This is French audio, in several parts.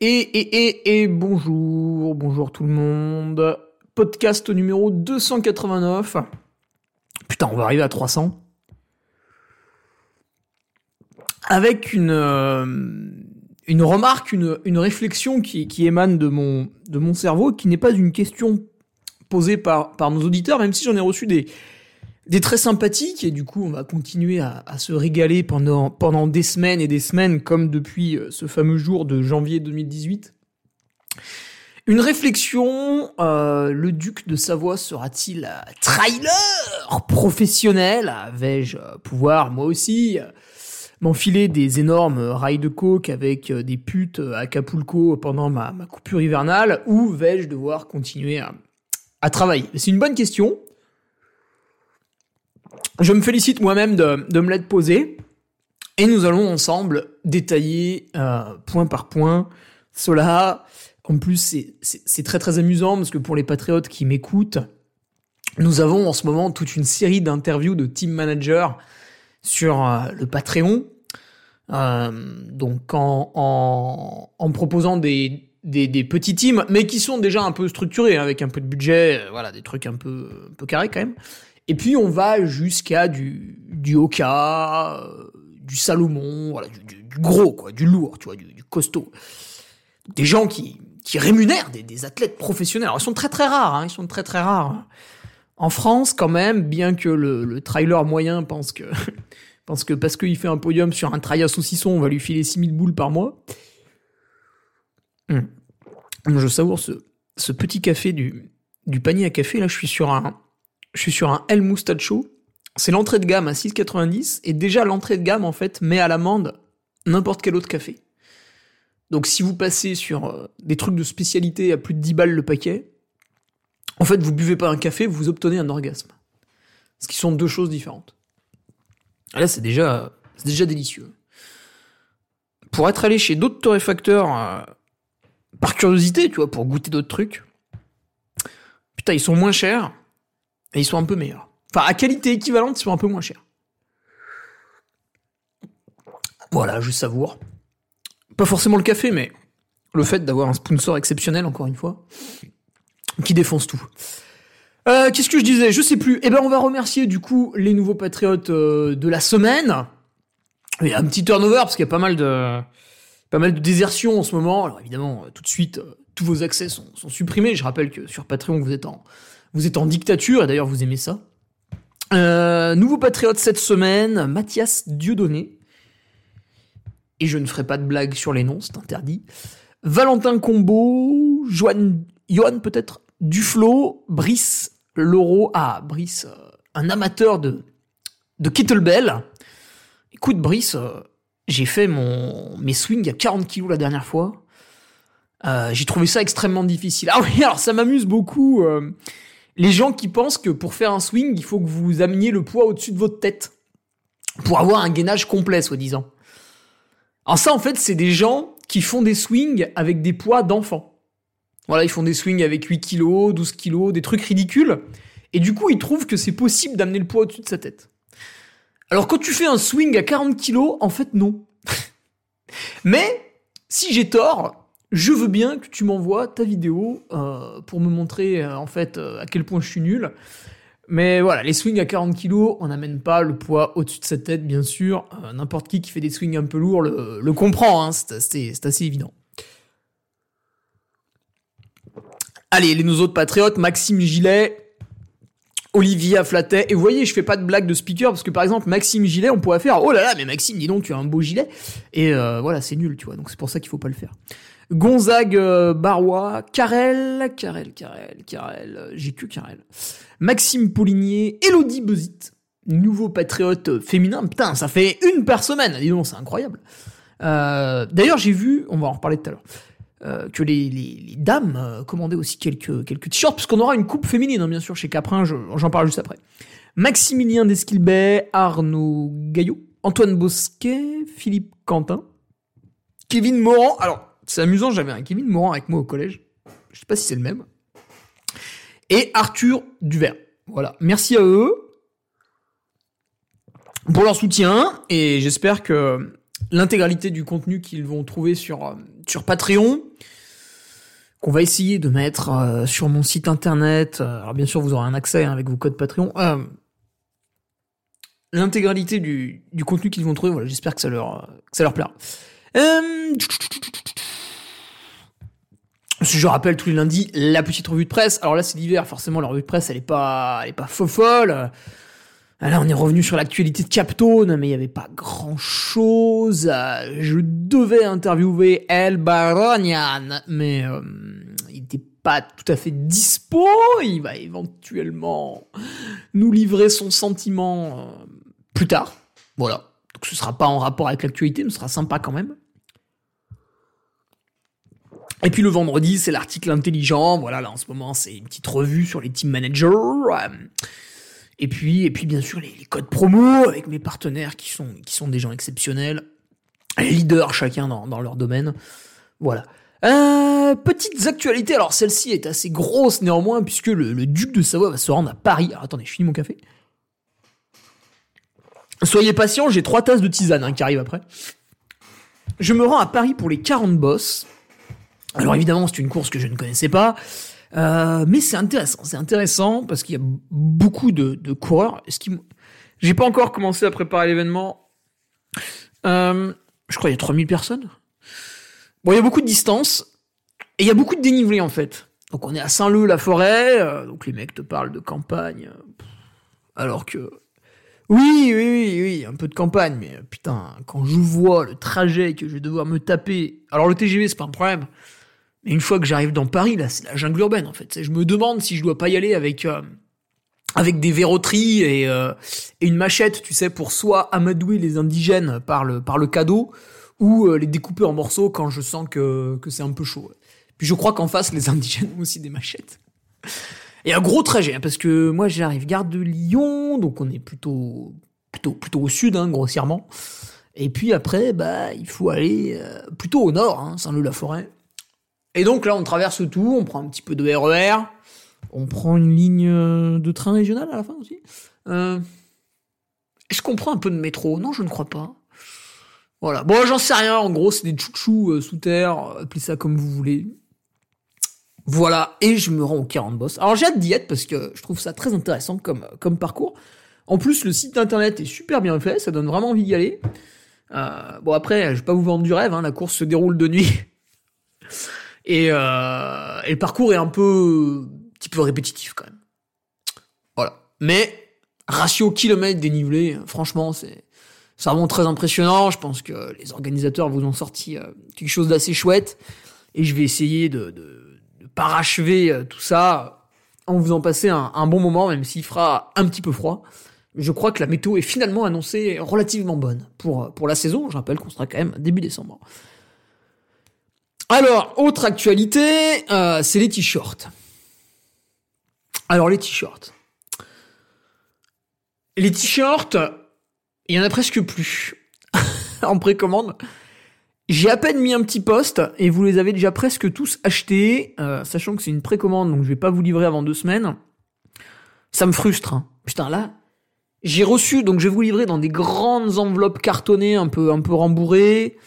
Et, et, et, bonjour, bonjour tout le monde. Podcast numéro 289. Putain, on va arriver à 300. Avec une, euh, une remarque, une, réflexion qui, émane de mon, cerveau, qui n'est pas une question posée par nos auditeurs, même si j'en ai reçu des, des très sympathiques et du coup on va continuer à, à, se régaler pendant, pendant des semaines et des semaines comme depuis euh, ce fameux jour de janvier 2018. Une réflexion, euh, le duc de Savoie sera-t-il euh, trailer professionnel? Vais-je euh, pouvoir moi aussi m'enfiler des énormes rails de coke avec des putes à Acapulco pendant ma, ma coupure hivernale? Ou vais-je devoir continuer à, à travailler? C'est une bonne question. Je me félicite moi-même de, me l'être posé. Et nous allons ensemble détailler euh, point par point cela. En plus, c'est très très amusant parce que pour les patriotes qui m'écoutent, nous avons en ce moment toute une série d'interviews de team managers sur euh, le Patreon. Euh, donc en, proposant des, petits teams, mais qui sont déjà un peu structurés, hein, avec un peu de budget, voilà, des trucs un peu carrés quand même. Et puis on va jusqu'à du, du Oka, euh, du Salomon, voilà, du, du, gros, quoi, du lourd, tu vois, du, costaud. Des gens qui, qui rémunèrent des, des, athlètes professionnels. Alors ils sont très très rares, hein, ils sont très très rares. En France, quand même, bien que le, le trailer moyen pense que, pense que parce qu'il fait un podium sur un trail à saucisson, on va lui filer 6000 boules par mois. Hum. Je savoure ce, ce petit café du, du panier à café. Là, je suis sur un, je suis sur un El Mustacho. C'est l'entrée de gamme à 6,90 et déjà l'entrée de gamme en fait met à l'amende n'importe quel autre café. Donc si vous passez sur euh, des trucs de spécialité à plus de 10 balles le paquet, en fait vous buvez pas un café, vous obtenez un orgasme. Ce qui sont deux choses différentes. Et là c'est déjà, c'est déjà délicieux. Pour être allé chez d'autres torréfacteurs euh, par curiosité, tu vois, pour goûter d'autres trucs, putain ils sont moins chers et ils sont un peu meilleurs. Enfin, à qualité équivalente, ils sont un peu moins chers. Voilà, je savoure. Pas forcément le café, mais le fait d'avoir un sponsor exceptionnel, encore une fois, qui défonce tout. Euh, Qu'est-ce que je disais? Je sais plus. Eh ben, on va remercier du coup les nouveaux patriotes euh, de la semaine. Il y a un petit turnover parce qu'il y a pas mal de pas mal en ce moment. Alors évidemment, tout de suite, euh, tous vos accès sont supprimés. Je rappelle que sur Patreon, vous êtes en vous êtes en dictature, et d'ailleurs vous aimez ça. Euh, nouveau patriote cette semaine, Mathias Dieudonné. Et je ne ferai pas de blague sur les noms, c'est interdit. Valentin Combo, Joanne, Johan peut-être, Duflo, Brice, Loro, ah, Brice, euh, un amateur de, de kettlebell. Écoute, Brice, euh, j'ai fait mon, mes swings à 40 kilos la dernière fois. J'ai trouvé ça extrêmement difficile. Ah oui, alors ça m'amuse beaucoup. Les gens qui pensent que pour faire un swing, il faut que vous ameniez le poids au-dessus de votre tête. Pour avoir un gainage complet, soi-disant. Alors ça, en fait, c'est des gens qui font des swings avec des poids d'enfants. Voilà, ils font des swings avec 8 kilos, 12 kilos, des trucs ridicules. Et du coup, ils trouvent que c'est possible d'amener le poids au-dessus de sa tête. Alors quand tu fais un swing à 40 kilos, en fait, non. Mais, si j'ai tort, je veux bien que tu m'envoies ta vidéo euh, pour me montrer euh, en fait euh, à quel point je suis nul. Mais voilà, les swings à 40 kg, on n'amène pas le poids au-dessus de sa tête, bien sûr. N'importe qui qui fait des swings un peu lourds le, comprend, hein, c'est assez, évident. Allez, les nous autres patriotes, Maxime Gillet, Olivier Afflatet. Et vous voyez, je fais pas de blague de speaker parce que par exemple, Maxime Gillet, on pourrait faire Oh là là, mais Maxime, dis donc, tu as un beau gilet. Et voilà, c'est nul, tu vois. Donc c'est pour ça qu'il faut pas le faire. Gonzague euh, Barois, Carrel, Carrel, Carrel, Carrel, euh, j'ai que Carrel. Maxime Poligné, Elodie Bezit, nouveau patriote féminin. Putain, ça fait une par semaine. Dis donc, c'est incroyable. Euh, D'ailleurs, j'ai vu, on va en reparler tout à l'heure. euh, que les, dames euh, commandaient aussi quelques, t-shirts, puisqu'on aura une coupe féminine, hein, bien sûr, chez Caprin, je- j'en parle juste après. Maximilien Desquilbet, Arnaud Gaillot, Antoine Bosquet, Philippe Quentin, Kevin Morand. Alors, c'est amusant, j'avais un Kevin Morand avec moi au collège. Je sais pas si c'est le même. Et Arthur Duvert. Voilà. Merci à eux pour leur soutien et j'espère que l'intégralité du contenu qu'ils vont trouver sur, euh, Patreon, qu'on va essayer de mettre euh, sur mon site internet. euh, Alors bien sûr, vous aurez un accès hein, avec vos codes Patreon. L'intégralité du, contenu qu'ils vont trouver, voilà, j'espère que ça leur, que plaira. Je rappelle tous les lundis la petite revue de presse. Alors là, c'est l'hiver, forcément, la revue de presse, elle est pas, elle est pas faux folle. Là, on est revenu sur l'actualité de Captone, mais il n'y avait pas grand chose. Je devais interviewer El Baronian, mais euh, il n'était pas tout à fait dispo. Il va éventuellement nous livrer son sentiment euh, plus tard. Voilà. Donc ce sera pas en rapport avec l'actualité, mais ce sera sympa quand même. Et puis le vendredi, c'est l'article intelligent. Voilà, là en ce moment, c'est une petite revue sur les team managers. Euh, Et puis, et puis bien sûr, les, codes promo avec mes partenaires qui sont, qui sont des gens exceptionnels. Leaders chacun dans, dans leur domaine. Voilà. Euh, petites actualités. Alors celle-ci est assez grosse néanmoins puisque le, duc de Savoie va se rendre à Paris. Alors attendez, je finis mon café. Soyez patients, j'ai trois tasses de tisane hein, qui arrivent après. Je me rends à Paris pour les 40 boss. Alors évidemment, c'est une course que je ne connaissais pas. Euh, mais c'est intéressant, c'est intéressant parce qu'il y a beaucoup de, coureurs. Qu'il... J'ai pas encore commencé à préparer l'événement. Euh, je crois qu'il y a 3000 personnes. Bon, il y a beaucoup de distance et il y a beaucoup de dénivelé en fait. Donc on est à Saint-Leu-la-Forêt, euh, donc les mecs te parlent de campagne, alors que oui, oui, oui, oui, un peu de campagne, mais putain, quand je vois le trajet que je vais devoir me taper, alors le TGV c'est pas un problème, mais une fois que j'arrive dans Paris, là, c'est la jungle urbaine, en fait. Je me demande si je dois pas y aller avec, euh, avec des verroteries et, euh, et une machette, tu sais, pour soit amadouer les indigènes par le, par le cadeau, ou euh, les découper en morceaux quand je sens que, que c'est un peu chaud. Puis je crois qu'en face, les indigènes ont aussi des machettes. Et un gros trajet, hein, parce que moi, j'arrive gare de Lyon, donc on est plutôt, plutôt, plutôt au sud, hein, grossièrement. Et puis après, bah, il faut aller plutôt au nord, hein, Saint-Leu-la-Forêt. Et donc là, on traverse tout, on prend un petit peu de RER, on prend une ligne euh, de train régional à la fin aussi? Euh, Est-ce qu'on prend un peu de métro? Non, je ne crois pas. Voilà. Bon, j'en sais rien. En gros, c'est des chouchous euh, sous terre. Appelez ça comme vous voulez. Voilà. Et je me rends au 40 boss. Alors, j'ai hâte d'y être parce que je trouve ça très intéressant comme, comme parcours. En plus, le site internet est super bien fait. Ça donne vraiment envie d'y aller. Euh, bon, après, je vais pas vous vendre du rêve. Hein, la course se déroule de nuit. Et, euh, et le parcours est un peu, petit peu répétitif quand même. Voilà. Mais ratio kilomètre dénivelé, franchement, c'est c'est vraiment très impressionnant. Je pense que les organisateurs vous ont sorti euh, quelque chose d'assez chouette. Et je vais essayer de, de, de parachever euh, tout ça en vous en passer un, un bon moment, même s'il fera un petit peu froid. Je crois que la météo est finalement annoncée relativement bonne pour, pour la saison. Je rappelle qu'on sera quand même début décembre. Alors, autre actualité, euh, c'est les t-shirts. Alors, les t-shirts. Les t-shirts, il y en a presque plus en précommande. J'ai à peine mis un petit poste et vous les avez déjà presque tous achetés, euh, sachant que c'est une précommande, donc je vais pas vous livrer avant deux semaines. Ça me frustre. hein. Putain, là, j'ai reçu, donc je vais vous livrer dans des grandes enveloppes cartonnées, un peu, un peu rembourrées.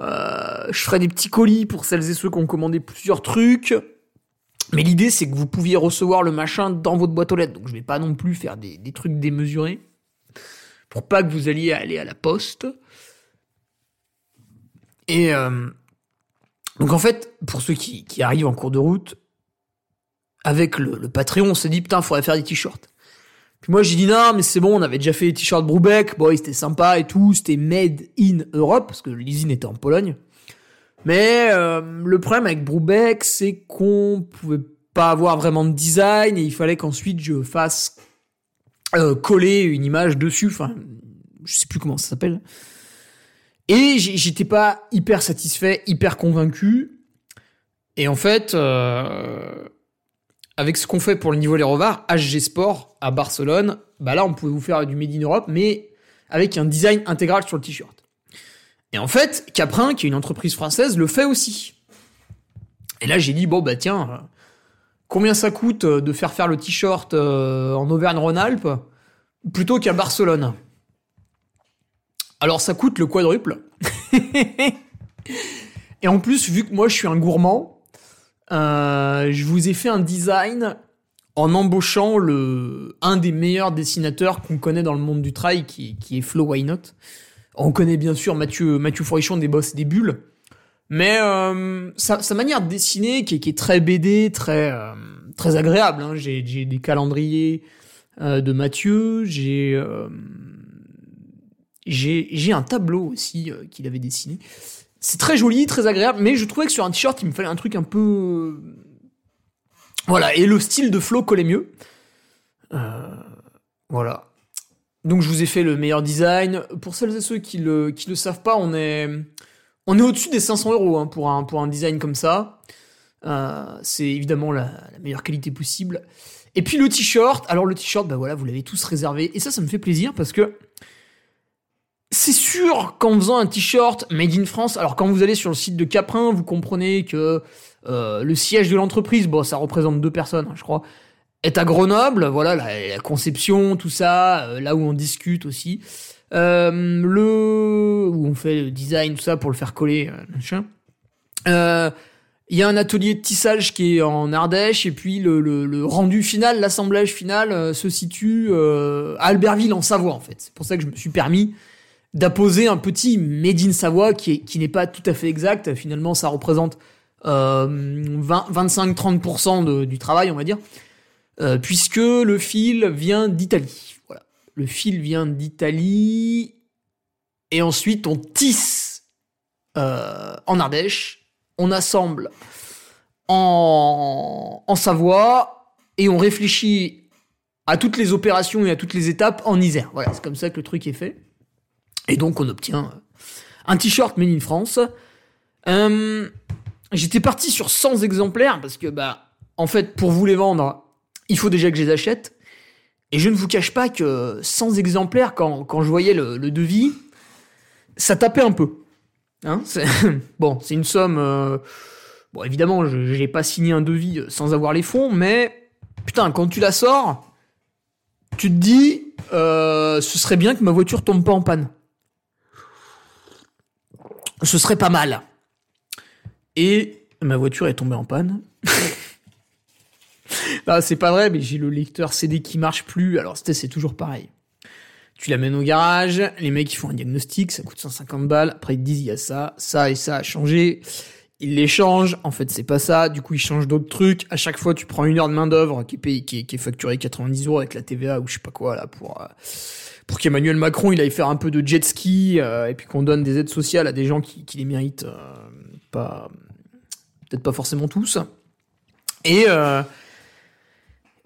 Euh, je ferai des petits colis pour celles et ceux qui ont commandé plusieurs trucs. Mais l'idée, c'est que vous pouviez recevoir le machin dans votre boîte aux lettres. Donc je vais pas non plus faire des, trucs démesurés. Pour pas que vous alliez aller à la poste. Et euh, donc en fait, pour ceux qui, arrivent en cours de route, avec le, le Patreon, on s'est dit, putain, faudrait faire des t-shirts. Puis moi, j'ai dit non, mais c'est bon, on avait déjà fait les t-shirts Brubeck, bon, c'était sympa et tout, c'était made in Europe, parce que l'usine était en Pologne. Mais euh, le problème avec Brubeck, c'est qu'on pouvait pas avoir vraiment de design et il fallait qu'ensuite je fasse euh, coller une image dessus, enfin, je sais plus comment ça s'appelle. Et j'étais pas hyper satisfait, hyper convaincu. Et en fait, euh, avec ce qu'on fait pour le niveau Les Rovards, HG Sport à Barcelone, bah là, on pouvait vous faire du Made in Europe, mais avec un design intégral sur le t-shirt. Et en fait, Caprin, qui est une entreprise française, le fait aussi. Et là, j'ai dit, bon, bah tiens, euh, combien ça coûte euh, de faire faire le t-shirt euh, en Auvergne-Rhône-Alpes plutôt qu'à Barcelone? Alors, ça coûte le quadruple. Et en plus, vu que moi, je suis un gourmand, je vous ai fait un design en embauchant le, un des meilleurs dessinateurs qu'on connaît dans le monde du trail, qui, qui est Flo Why Not. On connaît bien sûr Mathieu, Mathieu Forichon des Boss des Bulles. Mais euh, sa, manière de dessiner, qui est, très BD, très, euh, très agréable. Hein. J'ai, des calendriers euh, de Mathieu, j'ai, euh, j'ai, un tableau aussi euh, qu'il avait dessiné. C'est très joli, très agréable, mais je trouvais que sur un t-shirt, il me fallait un truc un peu... Voilà, et le style de Flo collait mieux. voilà. Donc je vous ai fait le meilleur design. Pour celles et ceux qui le, qui le savent pas, on est, on est au-dessus des 500 euros hein, pour, un, pour un design comme ça. Euh, c'est évidemment la, la, meilleure qualité possible. Et puis le t-shirt, alors le t-shirt, bah voilà, vous l'avez tous réservé. Et ça, ça me fait plaisir parce que c'est sûr qu'en faisant un t-shirt made in France, alors quand vous allez sur le site de Caprin, vous comprenez que euh, le siège de l'entreprise, bon, ça représente deux personnes, hein, je crois est à Grenoble, voilà la, conception, tout ça, euh, là où on discute aussi. Euh, le où on fait le design, tout ça pour le faire coller, euh, machin. Euh, il y a un atelier de tissage qui est en Ardèche et puis le, le, le rendu final, l'assemblage final se situe à Albertville en Savoie en fait. C'est pour ça que je me suis permis d'apposer un petit made in Savoie qui qui n'est pas tout à fait exact. Finalement, ça représente 25-30% du travail, on va dire. Euh, puisque le fil vient d'Italie. Voilà. Le fil vient d'Italie. Et ensuite, on tisse euh, en Ardèche. On assemble en, en Savoie. Et on réfléchit à toutes les opérations et à toutes les étapes en Isère. Voilà, c'est comme ça que le truc est fait. Et donc, on obtient un t-shirt made in France. Euh, J'étais parti sur 100 exemplaires parce que, bah, en fait, pour vous les vendre, il faut déjà que je les achète. Et je ne vous cache pas que 100 exemplaires, quand, quand je voyais le, devis, ça tapait un peu. Hein bon, c'est une somme... Euh... Bon, évidemment, je n'ai pas signé un devis sans avoir les fonds, mais putain, quand tu la sors, tu te dis, euh, ce serait bien que ma voiture tombe pas en panne. Ce serait pas mal. Et ma voiture est tombée en panne. non, c'est pas vrai, mais j'ai le lecteur CD qui marche plus. Alors, c'est toujours pareil. Tu l'amènes au garage, les mecs ils font un diagnostic, ça coûte 150 balles. Après ils te disent il y a ça, ça et ça a changé. Ils les changent. En fait, c'est pas ça. Du coup, ils changent d'autres trucs. À chaque fois, tu prends une heure de main d'œuvre qui est payée, qui est, qui est facturée 90 euros avec la TVA ou je sais pas quoi là pour. Euh, pour qu'Emmanuel Macron il aille faire un peu de jet ski euh, et puis qu'on donne des aides sociales à des gens qui, les méritent euh, pas peut-être pas forcément tous et euh,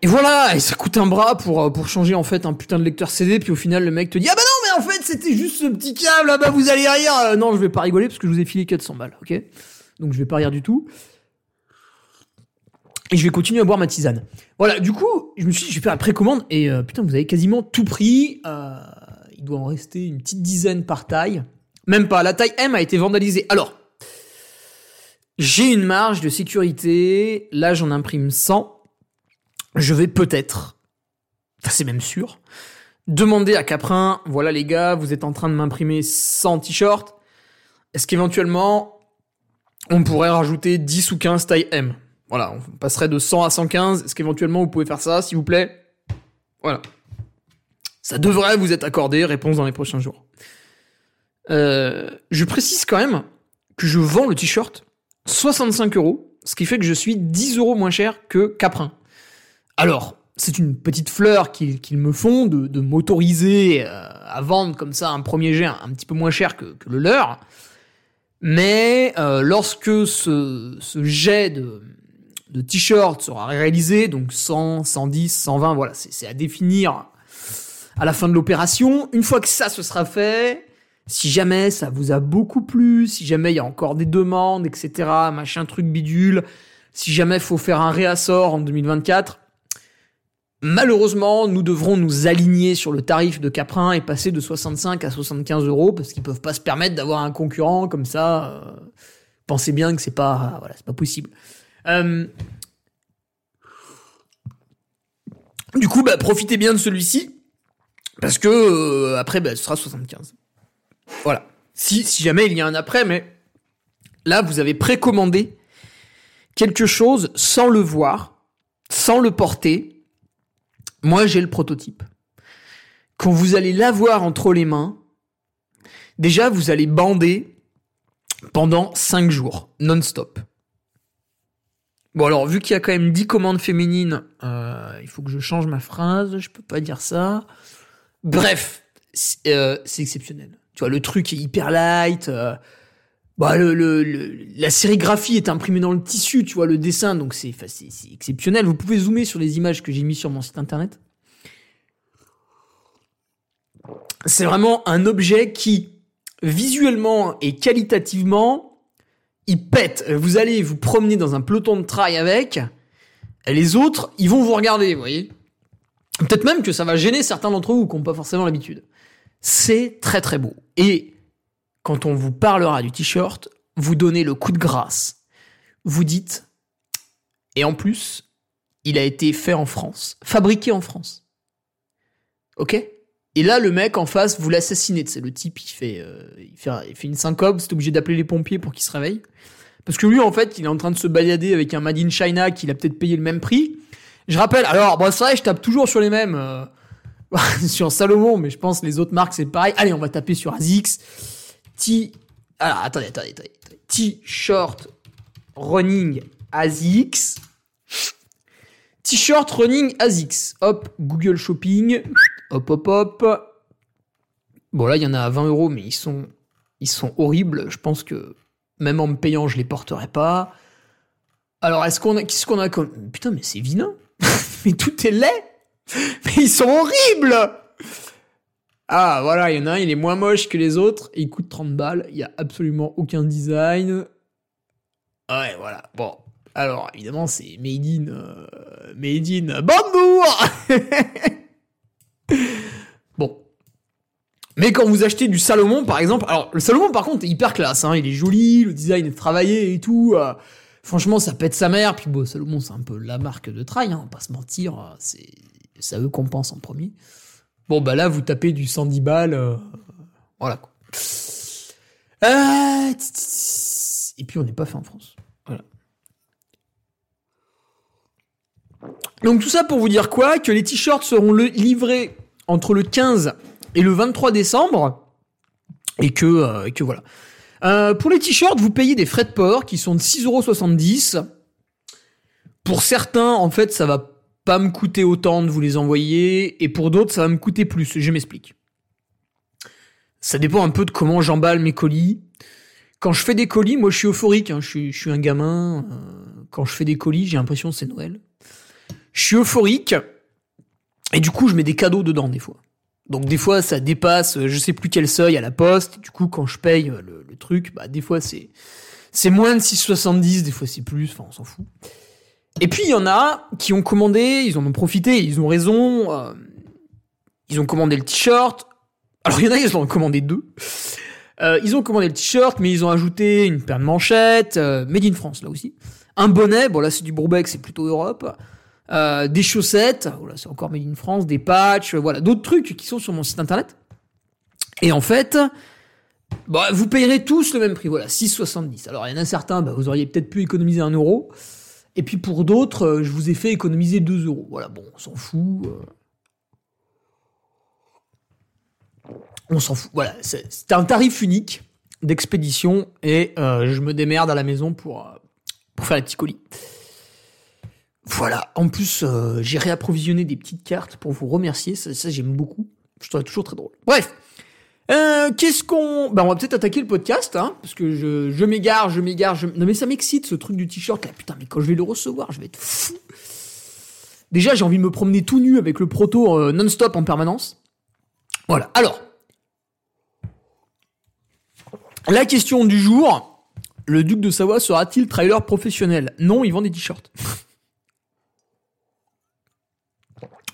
et voilà, et ça coûte un bras pour, pour changer en fait un putain de lecteur CD, puis au final le mec te dit Ah bah non, mais en fait c'était juste ce petit câble, ah bah vous allez rire. Non, je vais pas rigoler parce que je vous ai filé 400 balles, ok? Donc je vais pas rire du tout. Et je vais continuer à boire ma tisane. Voilà, du coup, je me suis dit, je vais faire la précommande, et euh, putain, vous avez quasiment tout pris. Euh, il doit en rester une petite dizaine par taille. Même pas, la taille M a été vandalisée. Alors, j'ai une marge de sécurité, là j'en imprime 100 je vais peut-être, enfin c'est même sûr, demander à Caprin, voilà les gars, vous êtes en train de m'imprimer 100 t-shirts, est-ce qu'éventuellement on pourrait rajouter 10 ou 15 taille M? Voilà, on passerait de 100 à 115, est-ce qu'éventuellement vous pouvez faire ça, s'il vous plaît? Voilà. Ça devrait vous être accordé, réponse dans les prochains jours. Euh, je précise quand même que je vends le t-shirt 65 euros, ce qui fait que je suis 10 euros moins cher que Caprin. Alors, c'est une petite fleur qu'ils me font de, m'autoriser euh, à vendre comme ça un premier jet un petit peu moins cher que, que le leur. Mais euh, lorsque ce, ce jet de, de t-shirt sera réalisé, donc 100, 110, 120, voilà, c'est à définir à la fin de l'opération. Une fois que ça se sera fait, Si jamais ça vous a beaucoup plu, si jamais il y a encore des demandes, etc., machin truc bidule, si jamais faut faire un réassort en 2024, malheureusement, nous devrons nous aligner sur le tarif de Caprin et passer de 65 à 75 euros parce qu'ils peuvent pas se permettre d'avoir un concurrent comme ça. Euh, pensez bien que c'est pas, voilà, c'est pas possible. Euh, du coup, bah, profitez bien de celui-ci parce que euh, après, bah, ce sera 75. Voilà. Si, si jamais il y a un après, mais là, vous avez précommandé quelque chose sans le voir, sans le porter. Moi, j'ai le prototype. Quand vous allez l'avoir entre les mains, déjà, vous allez bander pendant 5 jours, non-stop. Bon alors, vu qu'il y a quand même 10 commandes féminines, euh, il faut que je change ma phrase, je peux pas dire ça. Bref, c'est euh, exceptionnel. Tu vois, le truc est hyper light. Euh, bah, le, le, la sérigraphie est imprimée dans le tissu, tu vois, le dessin, donc c'est exceptionnel. Vous pouvez zoomer sur les images que j'ai mis sur mon site internet. C'est vraiment un objet qui, visuellement et qualitativement, il pète. Vous allez vous promener dans un peloton de trail avec, et les autres, ils vont vous regarder, vous voyez. Peut-être même que ça va gêner certains d'entre vous qui n'ont pas forcément l'habitude. C'est très très beau. Et quand on vous parlera du t-shirt, vous donnez le coup de grâce. Vous dites, et en plus, il a été fait en France, fabriqué en France. Ok? Et là, le mec en face, vous l'assassinez. C'est le type, il fait, euh, il fait, il fait une syncope, c'est obligé d'appeler les pompiers pour qu'il se réveille. Parce que lui, en fait, il est en train de se balader avec un Made in China qu'il a peut-être payé le même prix. Je rappelle, alors, bon, c'est vrai, je tape toujours sur les mêmes. Euh, sur Salomon, mais je pense les autres marques c'est pareil. Allez, on va taper sur ASICS. T. Alors, attendez, attendez, attendez. T-shirt running ASICS. T-shirt running ASICS. Hop, Google Shopping. Hop, hop, hop. Bon, là, il y en a à 20 euros, mais ils sont, ils sont horribles. Je pense que même en me payant, je les porterai pas. Alors, est-ce qu'on a, qu'est-ce qu'on a comme, putain, mais c'est vilain. mais tout est laid. Mais ils sont horribles Ah, voilà, il y en a un, il est moins moche que les autres, il coûte 30 balles, il y a absolument aucun design. Ouais, voilà, bon. Alors, évidemment, c'est made in... Euh, made in Bambour Bon. Mais quand vous achetez du Salomon, par exemple... Alors, le Salomon, par contre, est hyper classe, hein, il est joli, le design est travaillé et tout... Euh, franchement, ça pète sa mère. Puis bon, Salomon, c'est un peu la marque de trail, hein, on va pas se mentir. C'est ça eux qu'on pense en premier. Bon, bah là, vous tapez du 110 balles. Euh, voilà quoi. Euh, et puis on n'est pas fait en France. Donc tout ça pour vous dire quoi? Que les t-shirts seront livrés entre le 15 et le 23 décembre. Et que, euh, que voilà. pour les t-shirts, vous payez des frais de port qui sont de 6,70€. Pour certains, en fait, ça va pas me coûter autant de vous les envoyer, et pour d'autres, ça va me coûter plus. Je m'explique. Ça dépend un peu de comment j'emballe mes colis. Quand je fais des colis, moi je suis euphorique, hein. je, suis, un gamin. Euh, quand je fais des colis, j'ai l'impression que c'est Noël. Je suis euphorique, et du coup je mets des cadeaux dedans des fois. Donc des fois ça dépasse, je sais plus quel seuil à la poste. Du coup quand je paye le, le truc, bah des fois c'est c'est moins de 6,70, des fois c'est plus, enfin on s'en fout. Et puis il y en a qui ont commandé, ils en ont profité, ils ont raison. Euh, ils ont commandé le t-shirt. Alors il y en a, ils en ont commandé deux. Euh, ils ont commandé le t-shirt, mais ils ont ajouté une paire de manchettes, euh, made in France là aussi. Un bonnet, bon là c'est du Bourbeck, c'est plutôt Europe. Des chaussettes, voilà c'est encore made in France, des patchs, voilà d'autres trucs qui sont sur mon site internet. Et en fait, bah, vous payerez tous le même prix, voilà 6,70. Alors il y en a certains, bah, vous auriez peut-être pu économiser un euro. Et puis pour d'autres, euh, je vous ai fait économiser 2 euros. Voilà, bon, on s'en fout. Euh. On s'en fout. Voilà, c'est un tarif unique d'expédition et euh, je me démerde à la maison pour, pour faire les petits colis. Voilà, en plus, j'ai réapprovisionné des petites cartes pour vous remercier. Ça, j'aime beaucoup. Je trouve toujours très drôle. Bref, euh, qu'est-ce qu'on... Bah, on va peut-être attaquer le podcast, hein, parce que je, je m'égare, je m'égare, je... Non mais ça m'excite, ce truc du t-shirt, là. Putain, mais quand je vais le recevoir, je vais être fou. Déjà, j'ai envie de me promener tout nu avec le proto euh, non-stop en permanence. Voilà. Alors. La question du jour, le duc de Savoie sera-t-il trailer professionnel? Non, il vend des t-shirts.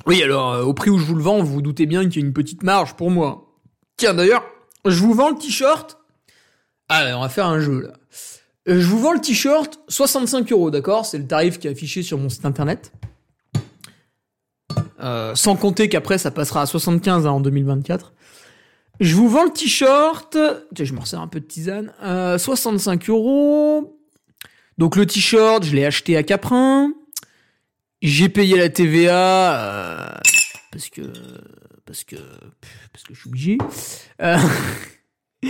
oui, alors, euh, au prix où je vous le vends, vous vous doutez bien qu'il y a une petite marge pour moi. Tiens, d'ailleurs, je vous vends le t-shirt. Ah, on va faire un jeu, là. Euh, Je vous vends le t-shirt 65 euros, d'accord? C'est le tarif qui est affiché sur mon site internet. Euh, sans compter qu'après ça passera à 75 hein, en 2024. Je vous vends le t-shirt. Je me resserre un peu de tisane. Euh, 65 euros. Donc le t-shirt, je l'ai acheté à Caprin. J'ai payé la TVA euh, parce que parce que parce que je suis obligé. Euh,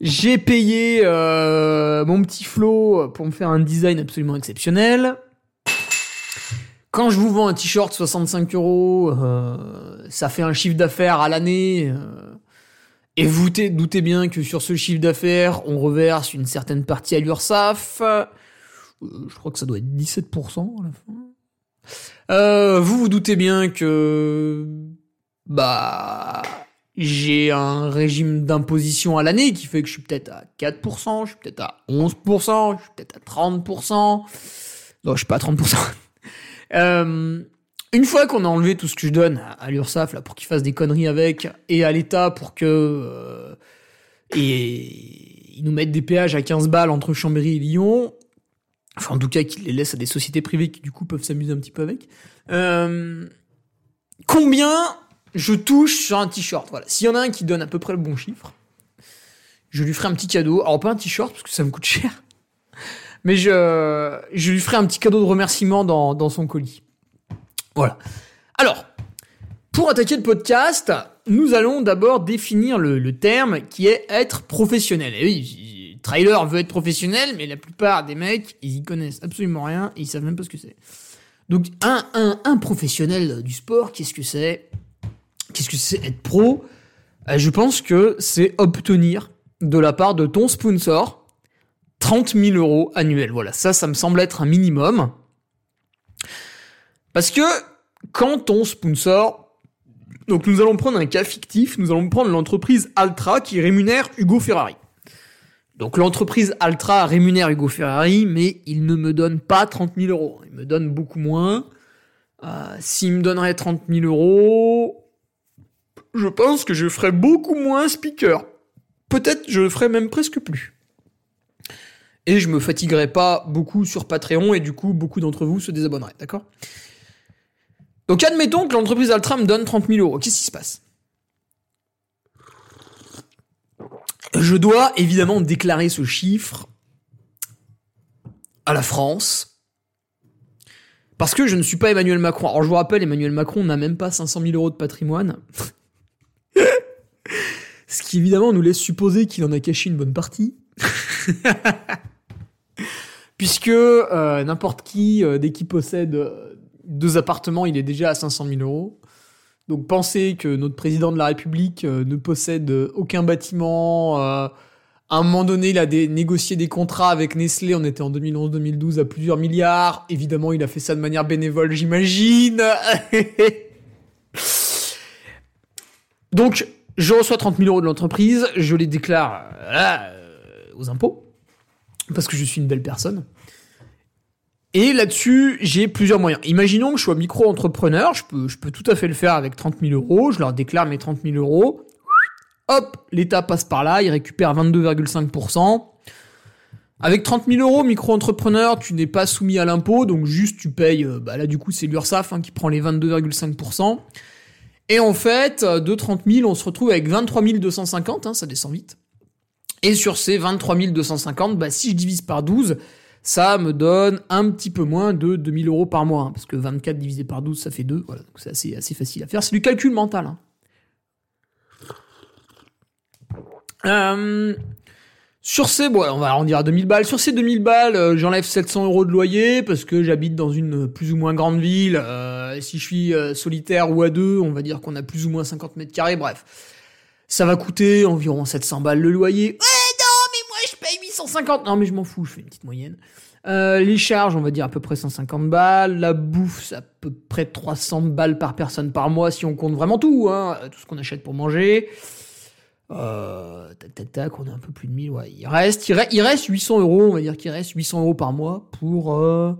J'ai payé euh, mon petit Flo pour me faire un design absolument exceptionnel. Quand je vous vends un t-shirt 65 euros, ça fait un chiffre d'affaires à l'année. et vous te- doutez bien que sur ce chiffre d'affaires, on reverse une certaine partie à l'URSSAF. Je crois que ça doit être 17% à la fin. Euh, vous vous doutez bien que bah j'ai un régime d'imposition à l'année qui fait que je suis peut-être à 4%, je suis peut-être à 11%, je suis peut-être à 30%. Non, je suis pas à 30%. Euh, une fois qu'on a enlevé tout ce que je donne à, l'URSSAF là pour qu'ils fassent des conneries avec et à l'État pour que euh, et ils nous mettent des péages à 15 balles entre Chambéry et Lyon, enfin en tout cas qu'ils les laissent à des sociétés privées qui du coup peuvent s'amuser un petit peu avec. Euh, combien je touche sur un t-shirt? Voilà, s'il y en a un qui donne à peu près le bon chiffre, je lui ferai un petit cadeau. Alors pas un t-shirt parce que ça me coûte cher. Mais je, je lui ferai un petit cadeau de remerciement dans, dans son colis. Voilà. Alors, pour attaquer le podcast, nous allons d'abord définir le, terme qui est être professionnel. Et oui, trailer veut être professionnel, mais la plupart des mecs, ils y connaissent absolument rien et ils savent même pas ce que c'est. Donc, un, un, un professionnel du sport, qu'est-ce que c'est? Qu'est-ce que c'est être pro? Euh, Je pense que c'est obtenir de la part de ton sponsor 30 000 euros annuels. Voilà, ça, ça me semble être un minimum. Parce que quand ton sponsor, donc nous allons prendre un cas fictif, nous allons prendre l'entreprise Altra qui rémunère Hugo Ferrari. Donc l'entreprise Altra rémunère Hugo Ferrari, mais il ne me donne pas 30 000 euros. Il me donne beaucoup moins. Euh, S'il me donnerait 30 000 euros, je pense que je ferais beaucoup moins speaker. Peut-être je le ferais même presque plus. Et je me fatiguerai pas beaucoup sur Patreon et du coup beaucoup d'entre vous se désabonneraient, d'accord? Donc admettons que l'entreprise Altra me donne 30 000 euros. Qu'est-ce qui se passe? Je dois évidemment déclarer ce chiffre à la France. Parce que je ne suis pas Emmanuel Macron. Alors je vous rappelle, Emmanuel Macron n'a même pas 500 000 euros de patrimoine. Ce qui évidemment nous laisse supposer qu'il en a caché une bonne partie. Puisque euh, n'importe qui, euh, dès qu'il possède euh, deux appartements, il est déjà à 500 000 euros. Donc penser que notre président de la République euh, ne possède euh, aucun bâtiment, euh, à un moment donné, il a négocié des contrats avec Nestlé, on était en 2011-2012 à plusieurs milliards. Évidemment, il a fait ça de manière bénévole, j'imagine. Donc, je reçois 30 000 euros de l'entreprise, je les déclare aux impôts, parce que je suis une belle personne. Et là-dessus, j'ai plusieurs moyens. Imaginons que je sois micro-entrepreneur, je peux, tout à fait le faire avec 30 000 euros, je leur déclare mes 30 000 euros. Hop, l'État passe par là, il récupère 22,5%. Avec 30 000 euros, micro-entrepreneur, tu n'es pas soumis à l'impôt, donc juste tu payes, euh, bah là du coup c'est l'URSSAF hein, qui prend les 22,5%. Et en fait, euh, de 30 000, on se retrouve avec 23 250, hein, ça descend vite. Et sur ces 23 250, bah, si je divise par 12, ça me donne un petit peu moins de 2000 euros par mois. hein, parce que 24 divisé par 12, ça fait 2. Voilà, c'est assez, facile à faire. C'est du calcul mental. hein. Euh, sur ces, bon, on va arrondir à 2000 balles. Sur ces 2000 balles, euh, j'enlève 700 euros de loyer parce que j'habite dans une plus ou moins grande ville. Euh, si je suis solitaire ou à deux, on va dire qu'on a plus ou moins 50 mètres carrés. Bref, ça va coûter environ 700 balles le loyer non, mais moi je paye 850. Non, mais je m'en fous, je fais une petite moyenne. Euh, les charges, on va dire à peu près 150 balles. La bouffe, c'est à peu près 300 balles par personne par mois si on compte vraiment tout, hein, tout ce qu'on achète pour manger. Euh, tac, tac, tac, on a un peu plus de 1000. Ouais, il reste, il, reste, 800 euros, on va dire qu'il reste 800 euros par mois pour, euh,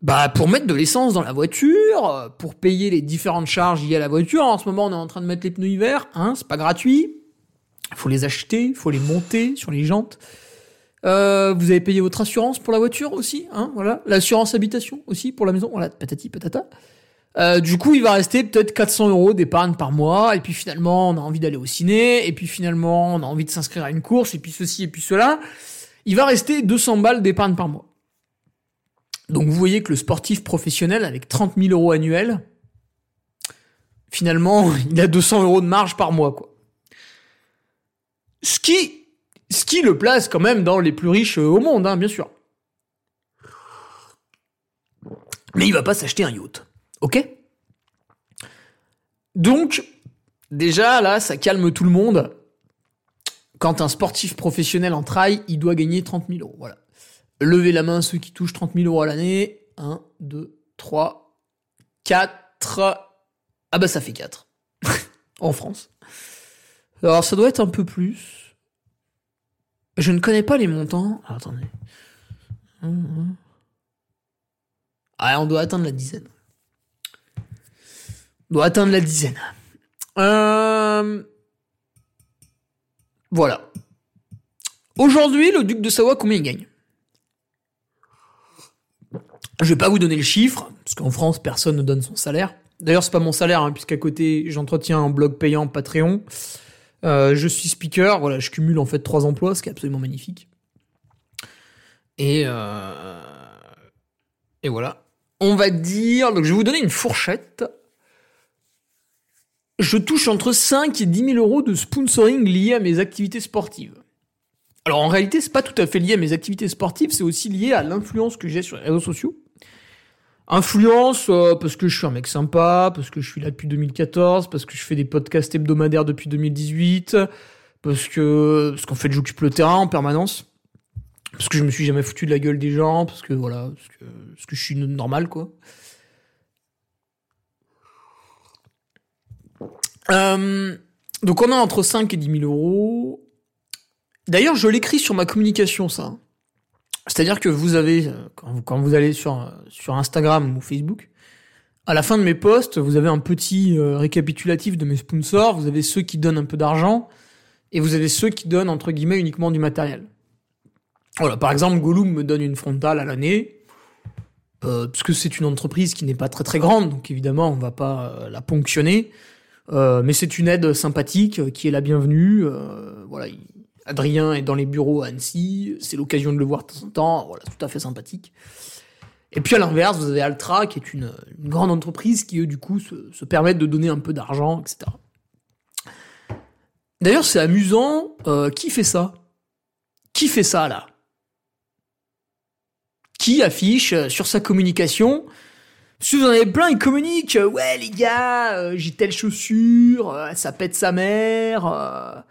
bah, pour mettre de l'essence dans la voiture, pour payer les différentes charges liées à la voiture. En ce moment, on est en train de mettre les pneus hiver, hein, c'est pas gratuit. Faut les acheter, faut les monter sur les jantes. Euh, vous avez payé votre assurance pour la voiture aussi, hein, voilà. L'assurance habitation aussi pour la maison, voilà, patati patata. Euh, du coup, il va rester peut-être 400 euros d'épargne par mois, et puis finalement, on a envie d'aller au ciné, et puis finalement, on a envie de s'inscrire à une course, et puis ceci, et puis cela. Il va rester 200 balles d'épargne par mois. Donc vous voyez que le sportif professionnel, avec 30 000 euros annuels, finalement, il a 200 euros de marge par mois, quoi. Ce qui, le place quand même dans les plus riches au monde, hein, bien sûr. Mais il va pas s'acheter un yacht. Ok? Donc, déjà, là, ça calme tout le monde. Quand un sportif professionnel en trail, il doit gagner 30 000 euros. Voilà. Levez la main ceux qui touchent 30 000 euros à l'année. 1, 2, 3, 4. Ah bah ça fait 4. en France. Alors ça doit être un peu plus. Je ne connais pas les montants. Ah, attendez. Ah, on doit atteindre la dizaine doit atteindre la dizaine. Euh... Voilà. Aujourd'hui, le duc de Savoie, combien il gagne? Je vais pas vous donner le chiffre, parce qu'en France, personne ne donne son salaire. D'ailleurs, c'est pas mon salaire, hein, puisqu'à côté, j'entretiens un blog payant Patreon. Euh, je suis speaker, voilà, je cumule en fait trois emplois, ce qui est absolument magnifique. Et euh... et voilà. On va dire, donc je vais vous donner une fourchette je touche entre 5 et 10 000 euros de sponsoring liés à mes activités sportives. Alors en réalité, c'est pas tout à fait lié à mes activités sportives, c'est aussi lié à l'influence que j'ai sur les réseaux sociaux. Influence euh, parce que je suis un mec sympa, parce que je suis là depuis 2014, parce que je fais des podcasts hebdomadaires depuis 2018, parce que parce qu'en fait j'occupe le terrain en permanence, parce que je me suis jamais foutu de la gueule des gens, parce que voilà, parce que, parce que je suis normal quoi. Euh, donc on a entre 5 et 10 000 euros. D'ailleurs, je l'écris sur ma communication, ça. C'est-à-dire que vous avez, euh, quand vous, allez sur, Instagram ou Facebook, à la fin de mes posts, vous avez un petit euh, récapitulatif de mes sponsors, vous avez ceux qui donnent un peu d'argent, et vous avez ceux qui donnent, entre guillemets, uniquement du matériel. Voilà, par exemple, Gollum me donne une frontale à l'année, euh, parce que c'est une entreprise qui n'est pas très très grande, donc évidemment, on va pas la ponctionner. Euh, mais c'est une aide sympathique euh, qui est la bienvenue. Euh, voilà, Adrien est dans les bureaux à Annecy, c'est l'occasion de le voir de temps en temps. Voilà, tout à fait sympathique. Et puis à l'inverse, vous avez Altra, qui est une, grande entreprise qui, eux, du coup, se, permettent de donner un peu d'argent, etc. D'ailleurs, c'est amusant. qui fait ça? Qui fait ça, là? Qui affiche sur sa communication? Si vous en avez plein, ils communiquent. Euh, ouais, les gars, euh, j'ai telle chaussure, euh, ça pète sa mère.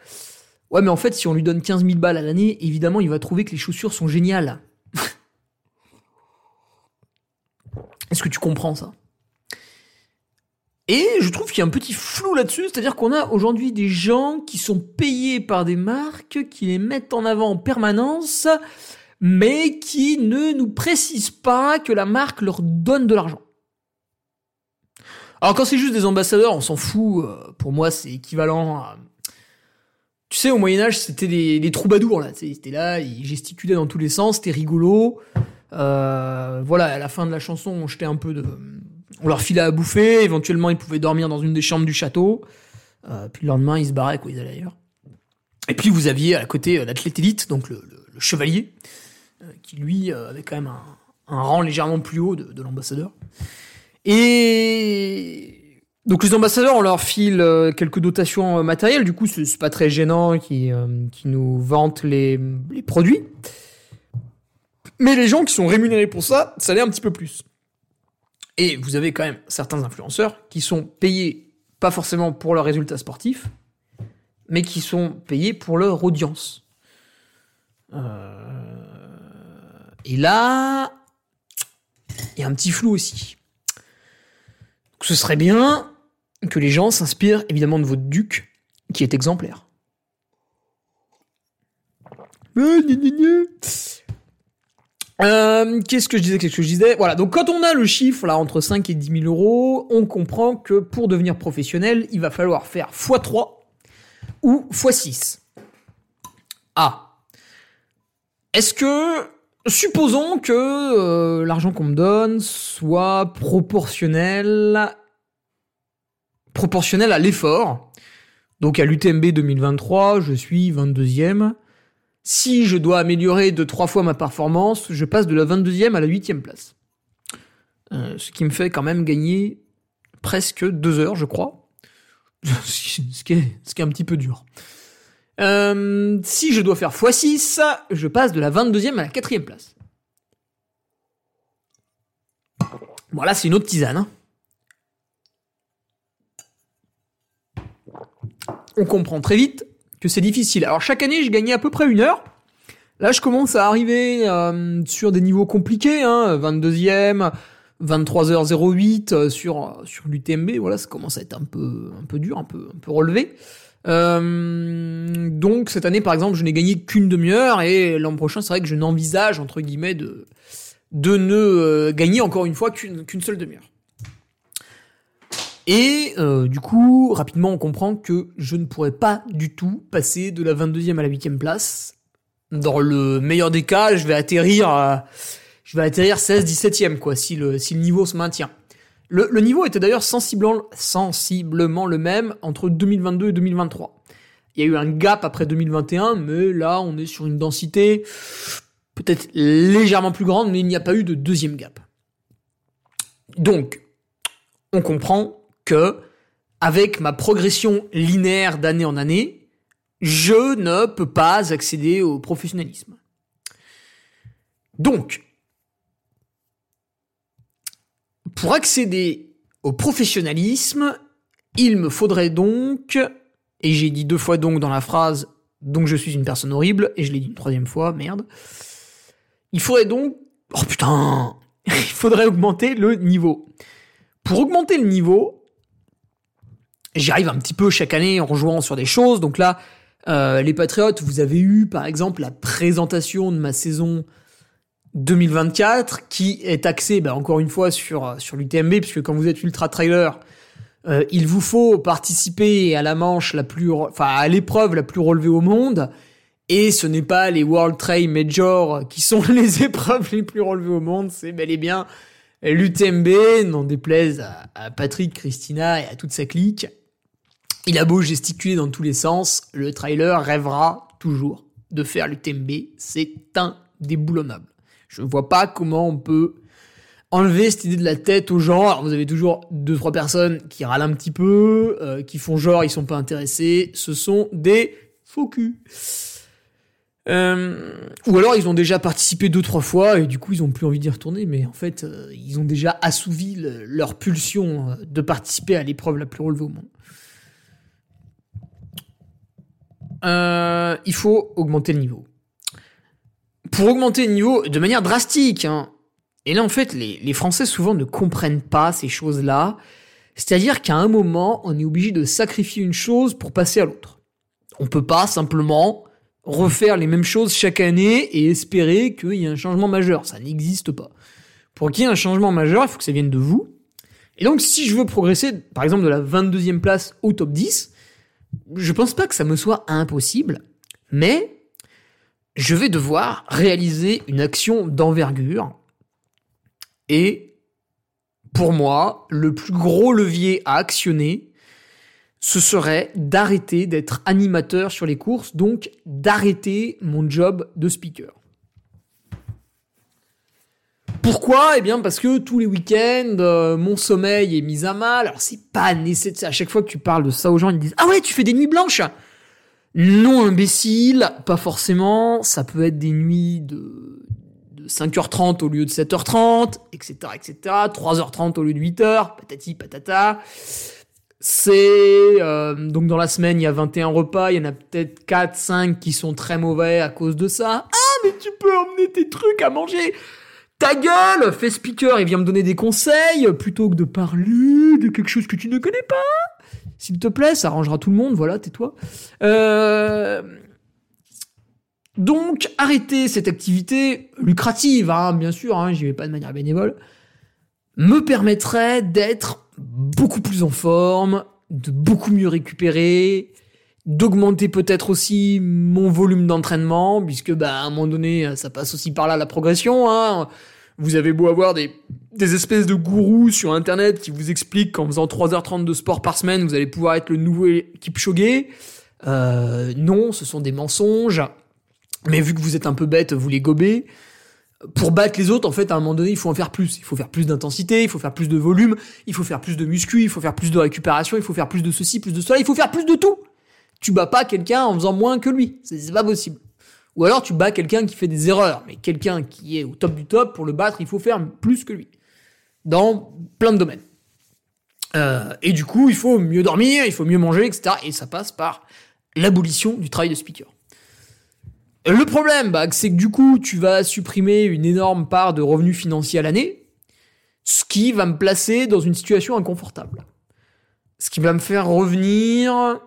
Ouais, mais en fait, si on lui donne 15 000 balles à l'année, évidemment, il va trouver que les chaussures sont géniales. Est-ce que tu comprends ça? Et je trouve qu'il y a un petit flou là-dessus, c'est-à-dire qu'on a aujourd'hui des gens qui sont payés par des marques, qui les mettent en avant en permanence, mais qui ne nous précisent pas que la marque leur donne de l'argent. Alors quand c'est juste des ambassadeurs, on s'en fout. Euh, pour moi, c'est équivalent à... Tu sais, au Moyen-Âge, c'était des, troubadours, là. C'était là, ils gesticulaient dans tous les sens, c'était rigolo. Euh, voilà, à la fin de la chanson, on jetait un peu de... On leur filait à bouffer, éventuellement ils pouvaient dormir dans une des chambres du château. Euh, puis le lendemain, ils se barraient, quoi, ils allaient ailleurs. Et puis vous aviez à côté l'athlète élite, donc le, chevalier, qui lui avait quand même un, rang légèrement plus haut de l'ambassadeur. Et donc les ambassadeurs, on leur file euh, quelques dotations euh, matérielles. Du coup, c'est pas très gênant qui euh, qui nous vantent les, produits. Mais les gens qui sont rémunérés pour ça, ça l'est un petit peu plus. Et vous avez quand même certains influenceurs qui sont payés pas forcément pour leurs résultats sportifs, mais qui sont payés pour leur audience. Et là, il y a un petit flou aussi ce serait bien que les gens s'inspirent évidemment de votre duc, qui est exemplaire. Euh, qu'est-ce que je disais, qu'est-ce que je disais? Voilà, donc quand on a le chiffre là entre 5 et 10 000 euros, on comprend que pour devenir professionnel, il va falloir faire x3 ou x6. Ah. Est-ce que, supposons que euh, l'argent qu'on me donne soit proportionnel, proportionnel à l'effort. Donc à l'UTMB 2023, je suis 22e. Si je dois améliorer de trois fois ma performance, je passe de la 22e à la 8e place. Euh, ce qui me fait quand même gagner presque deux heures, je crois. ce, qui est, un petit peu dur. Euh, si je dois faire x6, je passe de la 22e à la 4e place. Voilà, c'est une autre tisane. Hein. On comprend très vite que c'est difficile. Alors chaque année, je gagnais à peu près une heure. Là, je commence à arriver euh, sur des niveaux compliqués, hein, 22e, 23h08 euh, sur sur l'UTMB. Voilà, ça commence à être un peu un peu dur, un peu un peu relevé. Euh, donc cette année, par exemple, je n'ai gagné qu'une demi-heure et l'an prochain, c'est vrai que je n'envisage entre guillemets de de ne gagner encore une fois qu'une qu'une seule demi-heure. Et euh, du coup, rapidement, on comprend que je ne pourrais pas du tout passer de la 22e à la 8e place. Dans le meilleur des cas, je vais atterrir, je vais atterrir 16, 17e, quoi, si le, niveau se maintient. Le, niveau était d'ailleurs sensiblement le même entre 2022 et 2023. Il y a eu un gap après 2021, mais là, on est sur une densité peut-être légèrement plus grande, mais il n'y a pas eu de deuxième gap. Donc, on comprend que, avec ma progression linéaire d'année en année, je ne peux pas accéder au professionnalisme. Donc, pour accéder au professionnalisme, il me faudrait donc, et j'ai dit deux fois donc dans la phrase, donc je suis une personne horrible, et je l'ai dit une troisième fois, merde, il faudrait donc, oh putain, il faudrait augmenter le niveau. Pour augmenter le niveau, j'y arrive un petit peu chaque année en jouant sur des choses. Donc là, euh, les Patriotes, vous avez eu par exemple la présentation de ma saison 2024 qui est axée bah, encore une fois sur, sur l'UTMB, puisque quand vous êtes ultra trailer, euh, il vous faut participer à la manche la plus, enfin à l'épreuve la plus relevée au monde. Et ce n'est pas les World Trail Major qui sont les épreuves les plus relevées au monde, c'est bel et bien l'UTMB, n'en déplaise à Patrick, Christina et à toute sa clique. Il a beau gesticuler dans tous les sens, le trailer rêvera toujours de faire l'UTMB. C'est indéboulonnable. Je ne vois pas comment on peut enlever cette idée de la tête aux gens. Alors vous avez toujours deux trois personnes qui râlent un petit peu, euh, qui font genre ils sont pas intéressés. Ce sont des faux culs. Euh, ou alors ils ont déjà participé deux trois fois et du coup ils ont plus envie d'y retourner. Mais en fait euh, ils ont déjà assouvi leur pulsion de participer à l'épreuve la plus relevée au monde. Euh, il faut augmenter le niveau. Pour augmenter le niveau de manière drastique, hein. et là en fait les, Français souvent ne comprennent pas ces choses-là, c'est-à-dire qu'à un moment on est obligé de sacrifier une chose pour passer à l'autre. On peut pas simplement refaire les mêmes choses chaque année et espérer qu'il y ait un changement majeur, ça n'existe pas. Pour qu'il y ait un changement majeur, il faut que ça vienne de vous. Et donc si je veux progresser par exemple de la 22e place au top 10, je pense pas que ça me soit impossible, mais je vais devoir réaliser une action d'envergure. Et pour moi, le plus gros levier à actionner, ce serait d'arrêter d'être animateur sur les courses, donc d'arrêter mon job de speaker. Pourquoi? Eh bien parce que tous les week-ends, euh, mon sommeil est mis à mal. Alors c'est pas nécessaire. À chaque fois que tu parles de ça aux gens, ils disent ah ouais, tu fais des nuits blanches. Non imbécile, pas forcément. Ça peut être des nuits de, 5h30 au lieu de 7h30, etc., etc. 3h30 au lieu de 8h, patati patata. C'est euh, donc dans la semaine, il y a 21 repas, il y en a peut-être 4 5 qui sont très mauvais à cause de ça. Ah mais tu peux emmener tes trucs à manger ta gueule, fais speaker et viens me donner des conseils plutôt que de parler de quelque chose que tu ne connais pas. S'il te plaît, ça arrangera tout le monde, voilà, tais-toi. Euh... Donc, arrêter cette activité lucrative, hein, bien sûr, hein, j'y vais pas de manière bénévole, me permettrait d'être beaucoup plus en forme, de beaucoup mieux récupérer, d'augmenter peut-être aussi mon volume d'entraînement, puisque bah, à un moment donné, ça passe aussi par là la progression. Hein. Vous avez beau avoir des, des espèces de gourous sur Internet qui vous expliquent qu'en faisant 3h30 de sport par semaine, vous allez pouvoir être le nouveau Kipchoge. Euh, non, ce sont des mensonges. Mais vu que vous êtes un peu bête, vous les gobez. Pour battre les autres, en fait, à un moment donné, il faut en faire plus. Il faut faire plus d'intensité, il faut faire plus de volume, il faut faire plus de muscu, il faut faire plus de récupération, il faut faire plus de ceci, plus de cela, il faut faire plus de tout. Tu bats pas quelqu'un en faisant moins que lui. C'est pas possible. Ou alors tu bats quelqu'un qui fait des erreurs. Mais quelqu'un qui est au top du top, pour le battre, il faut faire plus que lui. Dans plein de domaines. Euh, et du coup, il faut mieux dormir, il faut mieux manger, etc. Et ça passe par l'abolition du travail de speaker. Le problème, bah, c'est que du coup, tu vas supprimer une énorme part de revenus financiers à l'année, ce qui va me placer dans une situation inconfortable. Ce qui va me faire revenir